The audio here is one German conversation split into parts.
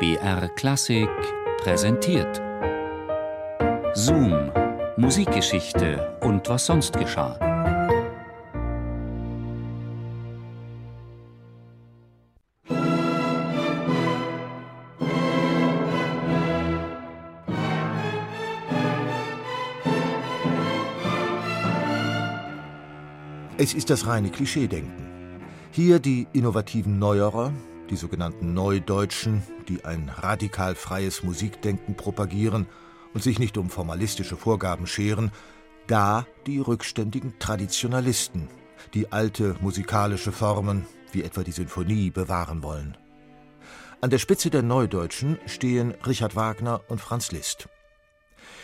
BR Klassik präsentiert. Zoom, Musikgeschichte und was sonst geschah. Es ist das reine Klischeedenken. Hier die innovativen Neuerer, die sogenannten Neudeutschen, die ein radikal freies Musikdenken propagieren und sich nicht um formalistische Vorgaben scheren, da die rückständigen Traditionalisten, die alte musikalische Formen, wie etwa die Sinfonie, bewahren wollen. An der Spitze der Neudeutschen stehen Richard Wagner und Franz Liszt.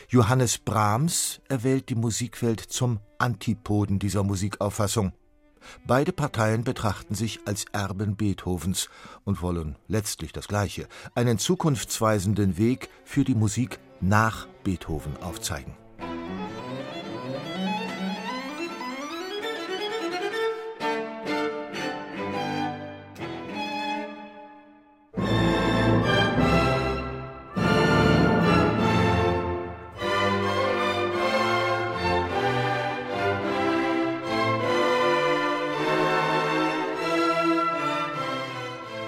Johannes Brahms erwählt die Musikwelt zum Antipoden dieser Musikauffassung – Beide Parteien betrachten sich als Erben Beethovens und wollen letztlich das Gleiche, einen zukunftsweisenden Weg für die Musik nach Beethoven aufzeigen.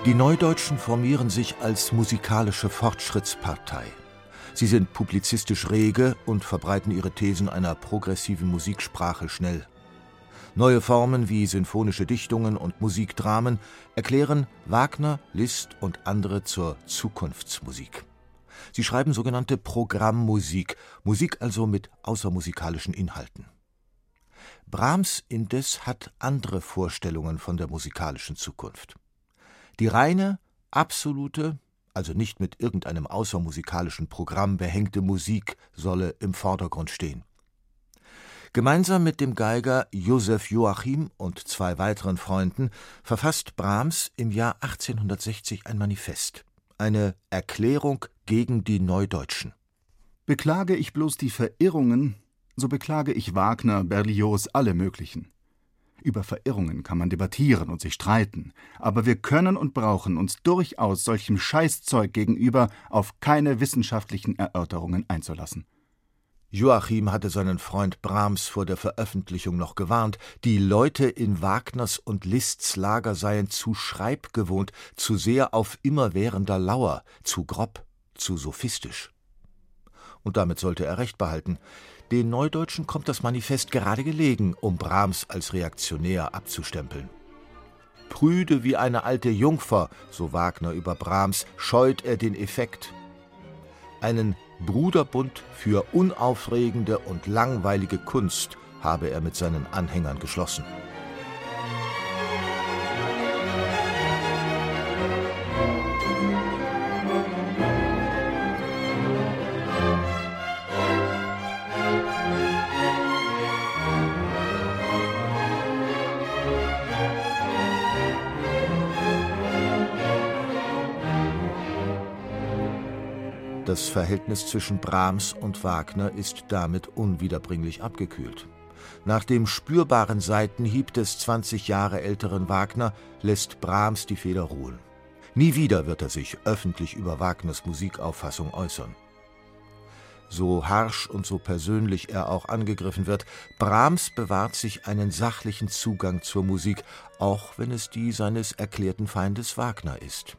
Die Neudeutschen formieren sich als musikalische Fortschrittspartei. Sie sind publizistisch rege und verbreiten ihre Thesen einer progressiven Musiksprache schnell. Neue Formen wie sinfonische Dichtungen und Musikdramen erklären Wagner, Liszt und andere zur Zukunftsmusik. Sie schreiben sogenannte Programmmusik, Musik also mit außermusikalischen Inhalten. Brahms indes hat andere Vorstellungen von der musikalischen Zukunft. Die reine, absolute, also nicht mit irgendeinem außermusikalischen Programm behängte Musik solle im Vordergrund stehen. Gemeinsam mit dem Geiger Josef Joachim und zwei weiteren Freunden verfasst Brahms im Jahr 1860 ein Manifest, eine Erklärung gegen die Neudeutschen. Beklage ich bloß die Verirrungen, so beklage ich Wagner, Berlioz, alle möglichen. Über Verirrungen kann man debattieren und sich streiten, aber wir können und brauchen uns durchaus solchem Scheißzeug gegenüber auf keine wissenschaftlichen Erörterungen einzulassen. Joachim hatte seinen Freund Brahms vor der Veröffentlichung noch gewarnt, die Leute in Wagners und Liszt's Lager seien zu schreibgewohnt, zu sehr auf immerwährender Lauer, zu grob, zu sophistisch. Und damit sollte er recht behalten. Den Neudeutschen kommt das Manifest gerade gelegen, um Brahms als reaktionär abzustempeln. Prüde wie eine alte Jungfer, so Wagner über Brahms, scheut er den Effekt. Einen Bruderbund für unaufregende und langweilige Kunst habe er mit seinen Anhängern geschlossen. Das Verhältnis zwischen Brahms und Wagner ist damit unwiederbringlich abgekühlt. Nach dem spürbaren Seitenhieb des 20 Jahre älteren Wagner lässt Brahms die Feder ruhen. Nie wieder wird er sich öffentlich über Wagners Musikauffassung äußern. So harsch und so persönlich er auch angegriffen wird, Brahms bewahrt sich einen sachlichen Zugang zur Musik, auch wenn es die seines erklärten Feindes Wagner ist.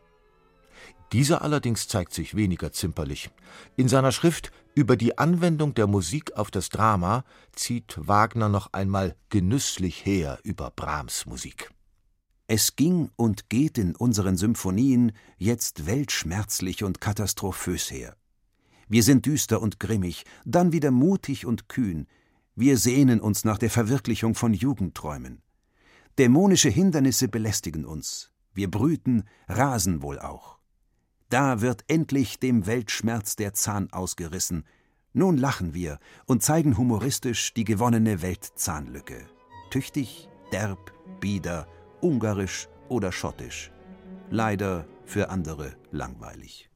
Dieser allerdings zeigt sich weniger zimperlich. In seiner Schrift über die Anwendung der Musik auf das Drama zieht Wagner noch einmal genüsslich her über Brahms Musik. Es ging und geht in unseren Symphonien jetzt weltschmerzlich und katastrophös her. Wir sind düster und grimmig, dann wieder mutig und kühn. Wir sehnen uns nach der Verwirklichung von Jugendträumen. Dämonische Hindernisse belästigen uns. Wir brüten, rasen wohl auch. Da wird endlich dem Weltschmerz der Zahn ausgerissen. Nun lachen wir und zeigen humoristisch die gewonnene Weltzahnlücke. Tüchtig, derb, bieder, ungarisch oder schottisch. Leider für andere langweilig.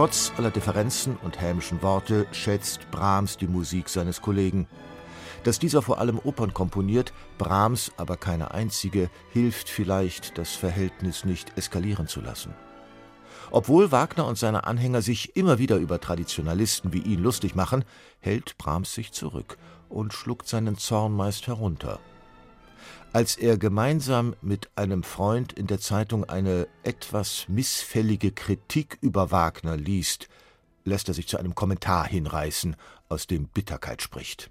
Trotz aller Differenzen und hämischen Worte schätzt Brahms die Musik seines Kollegen. Dass dieser vor allem Opern komponiert, Brahms aber keine einzige, hilft vielleicht, das Verhältnis nicht eskalieren zu lassen. Obwohl Wagner und seine Anhänger sich immer wieder über Traditionalisten wie ihn lustig machen, hält Brahms sich zurück und schluckt seinen Zorn meist herunter. Als er gemeinsam mit einem Freund in der Zeitung eine etwas missfällige Kritik über Wagner liest, lässt er sich zu einem Kommentar hinreißen, aus dem Bitterkeit spricht.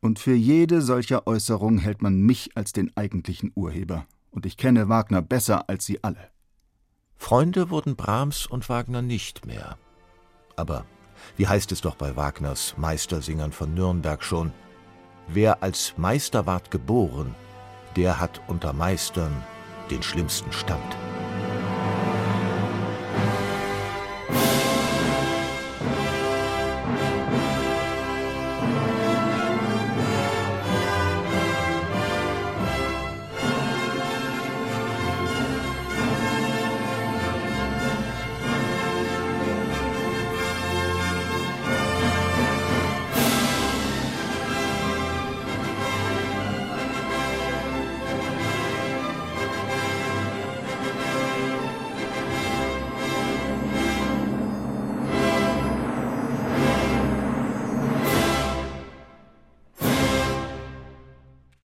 Und für jede solcher Äußerung hält man mich als den eigentlichen Urheber, und ich kenne Wagner besser als Sie alle. Freunde wurden Brahms und Wagner nicht mehr. Aber wie heißt es doch bei Wagners Meistersingern von Nürnberg schon? Wer als Meister ward geboren, der hat unter Meistern den schlimmsten Stand.